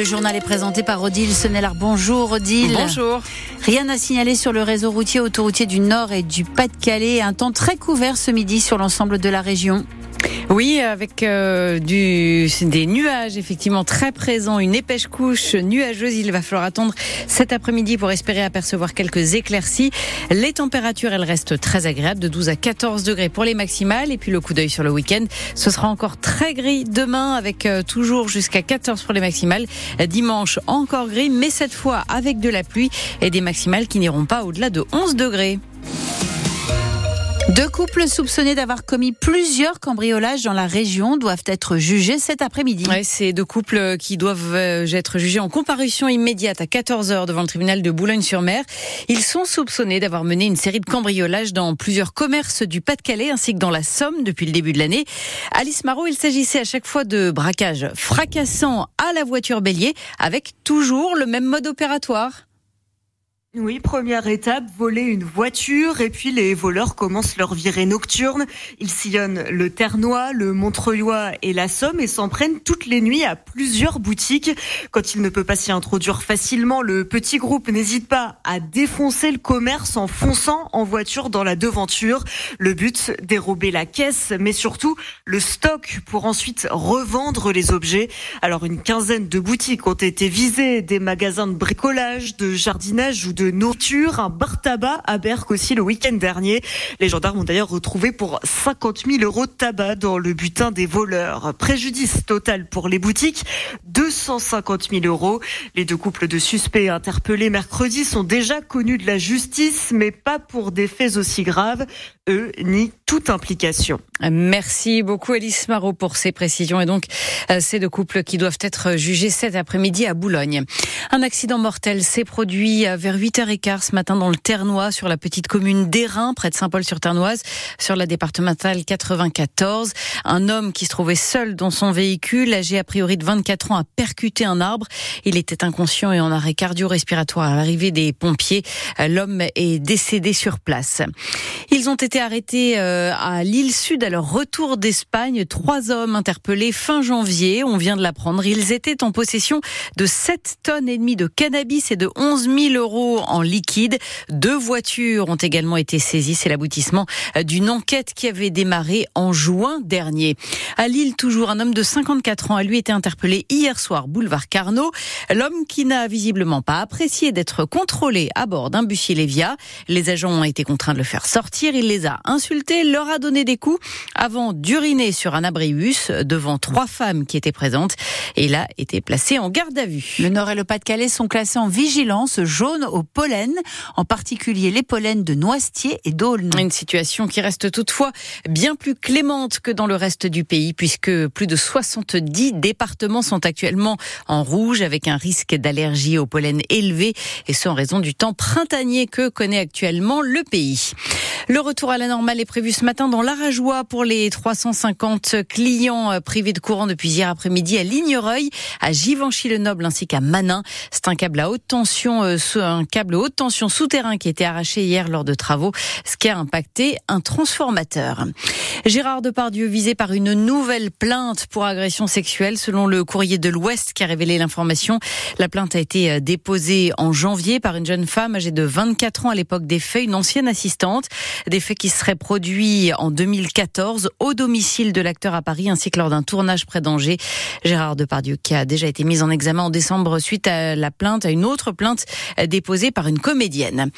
Le journal est présenté par Odile Senelard. Bonjour Odile. Bonjour. Rien à signaler sur le réseau routier autoroutier du Nord et du Pas-de-Calais. Un temps très couvert ce midi sur l'ensemble de la région. Oui, avec euh, des nuages effectivement très présents, une épaisse couche nuageuse. Il va falloir attendre cet après-midi pour espérer apercevoir quelques éclaircies. Les températures, elles restent très agréables, de 12 à 14 degrés pour les maximales. Et puis le coup d'œil sur le week-end, ce sera encore très gris demain, avec euh, toujours jusqu'à 14 pour les maximales. Dimanche, encore gris, mais cette fois avec de la pluie et des maximales qui n'iront pas au-delà de 11 degrés. Deux couples soupçonnés d'avoir commis plusieurs cambriolages dans la région doivent être jugés cet après-midi. Ouais, c'est deux couples qui doivent euh, être jugés en comparution immédiate à 14h devant le tribunal de Boulogne-sur-Mer. Ils sont soupçonnés d'avoir mené une série de cambriolages dans plusieurs commerces du Pas-de-Calais ainsi que dans la Somme depuis le début de l'année. Alice Marot, il s'agissait à chaque fois de braquages fracassants à la voiture bélier avec toujours le même mode opératoire. Oui, première étape, voler une voiture et puis les voleurs commencent leur virée nocturne. Ils sillonnent le Ternois, le Montreuilois et la Somme et s'en prennent toutes les nuits à plusieurs boutiques. Quand il ne peut pas s'y introduire facilement, le petit groupe n'hésite pas à défoncer le commerce en fonçant en voiture dans la devanture. Le but, dérober la caisse, mais surtout le stock pour ensuite revendre les objets. Alors une quinzaine de boutiques ont été visées, des magasins de bricolage, de jardinage ou de de nourriture, un bar tabac à Berck aussi le week-end dernier. Les gendarmes ont d'ailleurs retrouvé pour 50 000 euros de tabac dans le butin des voleurs. Préjudice total pour les boutiques, 250 000 euros. Les deux couples de suspects interpellés mercredi sont déjà connus de la justice, mais pas pour des faits aussi graves. Eux ni toute implication. Merci beaucoup Alice Marot pour ces précisions et donc euh, ces deux couples qui doivent être jugés cet après-midi à Boulogne. Un accident mortel s'est produit vers 8h15 ce matin dans le Ternois sur la petite commune d'Airain près de Saint-Paul-sur-Ternoise sur la départementale 94. Un homme qui se trouvait seul dans son véhicule, âgé a priori de 24 ans, a percuté un arbre. Il était inconscient et en arrêt cardio-respiratoire à l'arrivée des pompiers. L'homme est décédé sur place. Ils ont été arrêtés euh, à l'île Sud à leur retour d'Espagne. Trois hommes interpellés fin janvier. On vient de l'apprendre. Ils étaient en possession de 7 tonnes et demie de cannabis et de 11 000 euros en liquide. Deux voitures ont également été saisies. C'est l'aboutissement d'une enquête qui avait démarré en juin dernier. À Lille, toujours un homme de 54 ans a lui été interpellé hier soir, boulevard Carnot. L'homme qui n'a visiblement pas apprécié d'être contrôlé à bord d'un bus Lévia. Les agents ont été contraints de le faire sortir il les a insultés, leur a donné des coups avant d'uriner sur un abribus devant trois femmes qui étaient présentes. Et il a été placé en garde à vue. Le Nord et le Pas-de-Calais sont classés en vigilance jaune au pollen, en particulier les pollens de Noisetier et d'Aulne. Une situation qui reste toutefois bien plus clémente que dans le reste du pays, puisque plus de 70 départements sont actuellement en rouge avec un risque d'allergie au pollen élevé, et ce en raison du temps printanier que connaît actuellement le pays. Le retour à la normale est prévu ce matin dans l'Arajois pour les 350 clients euh, privés de courant depuis hier après-midi à Lignereuil, à Givenchy-le-Noble ainsi qu'à Manin. C'est un câble à haute tension, euh, un câble haute tension souterrain qui a été arraché hier lors de travaux, ce qui a impacté un transformateur. Gérard Depardieu visé par une nouvelle plainte pour agression sexuelle selon le courrier de l'Ouest qui a révélé l'information. La plainte a été euh, déposée en janvier par une jeune femme âgée de 24 ans à l'époque des faits, une ancienne assistante. Des faits qui seraient produits en 2014 au domicile de l'acteur à Paris ainsi que lors d'un tournage près d'Angers. Gérard Depardieu qui a déjà été mis en examen en décembre suite à la plainte, à une autre plainte déposée par une comédienne.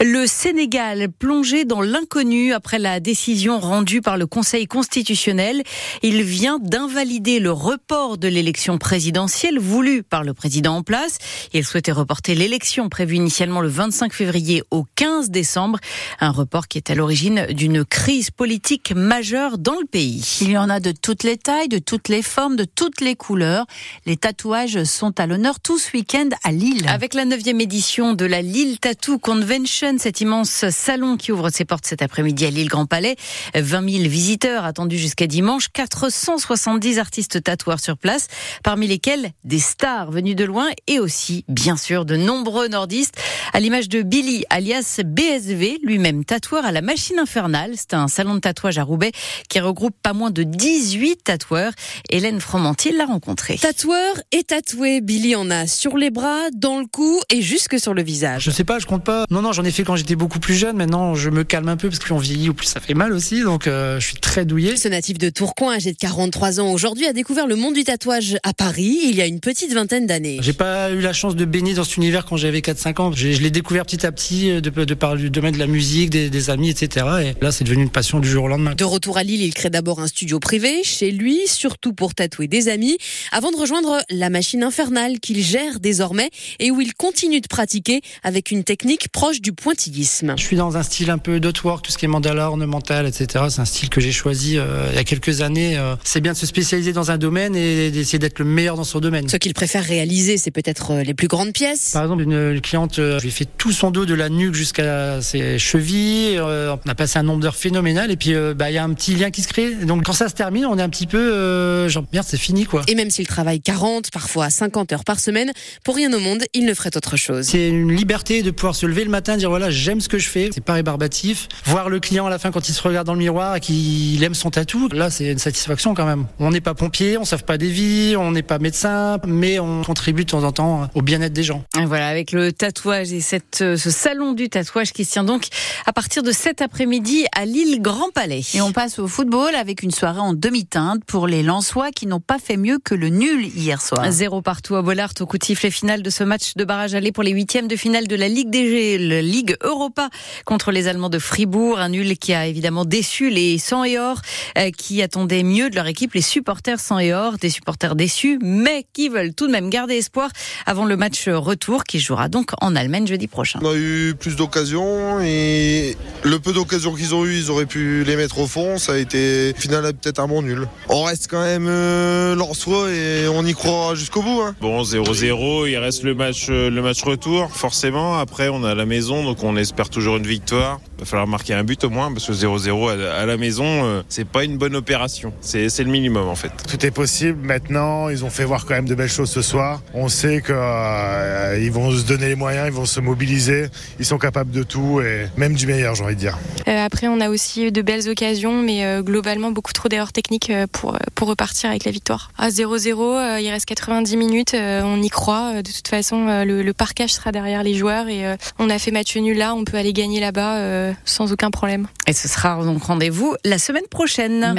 Le Sénégal plongé dans l'inconnu après la décision rendue par le Conseil constitutionnel. Il vient d'invalider le report de l'élection présidentielle voulue par le président en place. Il souhaitait reporter l'élection prévue initialement le 25 février au 15 décembre. Un report qui est à l'origine d'une crise politique majeure dans le pays. Il y en a de toutes les tailles, de toutes les formes, de toutes les couleurs. Les tatouages sont à l'honneur tout ce week-end à Lille. Avec la neuvième édition de la Lille Tattoo Convention, cet immense salon qui ouvre ses portes cet après-midi à Lille Grand Palais, 20 000 000 visiteurs attendus jusqu'à dimanche, 470 artistes tatoueurs sur place, parmi lesquels des stars venues de loin et aussi, bien sûr, de nombreux nordistes, à l'image de Billy, alias BSV, lui-même tatoueur à la machine infernale. C'est un salon de tatouage à Roubaix qui regroupe pas moins de 18 tatoueurs. Hélène Fromentil l'a rencontré. Tatoueur et tatoué, Billy en a sur les bras, dans le cou et jusque sur le visage. Je sais pas, je compte pas. Non, non, j'en ai fait quand j'étais beaucoup plus jeune. Maintenant, je me calme un peu parce que plus on vieillit, ou plus ça fait mal aussi. Donc, euh, je suis très douillé. Ce natif de Tourcoing, âgé de 43 ans aujourd'hui, a découvert le monde du tatouage à Paris il y a une petite vingtaine d'années. J'ai pas eu la chance de baigner dans cet univers quand j'avais 4-5 ans. Je, je l'ai découvert petit à petit euh, de, de par le domaine de la musique, des, des amis, etc. Et là, c'est devenu une passion du jour au lendemain. De retour à Lille, il crée d'abord un studio privé chez lui, surtout pour tatouer des amis, avant de rejoindre la machine infernale qu'il gère désormais et où il continue de pratiquer avec une technique proche du pointillisme. Je suis dans un style un peu dotwork, tout ce qui est mandala, ornemental, etc. C'est un style que j'ai choisi euh, il y a quelques années. Euh, c'est bien de se spécialiser dans un domaine et d'essayer d'être le meilleur dans son domaine. Ce qu'il préfère réaliser, c'est peut-être euh, les plus grandes pièces. Par exemple, une, une cliente, je lui ai fait tout son dos de la nuque jusqu'à ses chevilles. Euh, on a passé un nombre d'heures phénoménal et puis euh, bah il y a un petit lien qui se crée. Donc quand ça se termine, on est un petit peu euh, genre merde, c'est fini quoi. Et même s'il travaille 40, parfois 50 heures par semaine, pour rien au monde, il ne ferait autre chose. C'est une liberté de pouvoir se lever le matin, dire voilà, j'aime ce que je fais. C'est pas rébarbatif. Voir le client à la fin quand il se regarde dans le miroir et qu'il aime son tatou, là c'est une satisfaction quand même. On n'est pas pompier, on sauve pas des vies, on n'est pas médecin, mais on contribue de temps en temps au bien-être des gens. Et Voilà, avec le tatouage et cette, euh, ce salon du tatouage qui se tient donc à partir de cet après-midi à Lille Grand Palais. Et on passe au football avec une soirée en demi-teinte pour les Lensois qui n'ont pas fait mieux que le nul hier soir. Zéro partout à Bollard au coup de sifflet final de ce match de barrage aller pour les huitièmes de finale de la Ligue des la Ligue Europa contre les Allemands de Fribourg. Un nul qui a évidemment déçu les 100 et or euh, qui attendaient mieux de leur équipe, les supporters 100 et or, des supporters déçus, mais qui veulent tout de même garder espoir avant le match retour qui jouera donc en Allemagne jeudi prochain. On a eu plus d'occasions et le peu d'occasions qu'ils ont eu, ils auraient pu les mettre au fond. Ça a été au final peut-être un bon nul. On reste quand même euh, Lensois et on y croit jusqu'au bout. Hein. Bon, 0-0, il reste le match, euh, le match retour, forcément. Après, on est à la maison, donc on espère toujours une victoire. Il va falloir marquer un but au moins, parce que 0-0 à, la maison, euh, c'est pas une bonne opération. C'est c'est le minimum, en fait. Tout est possible maintenant. Ils ont fait voir quand même de belles choses ce soir. On sait qu'ils vont se donner les moyens, ils vont se mobiliser. Ils sont capables de tout et même du meilleur, j'ai envie dire. Euh, après, on a aussi eu de belles occasions, mais euh, globalement beaucoup trop d'erreurs techniques euh, pour pour repartir avec la victoire. À 0-0, euh, il reste 90 minutes, euh, on y croit. De toute façon, euh, le, le parquage sera derrière les joueurs et euh, on a fait match nul là, on peut aller gagner là-bas euh, sans aucun problème. Et ce sera donc rendez-vous la semaine prochaine.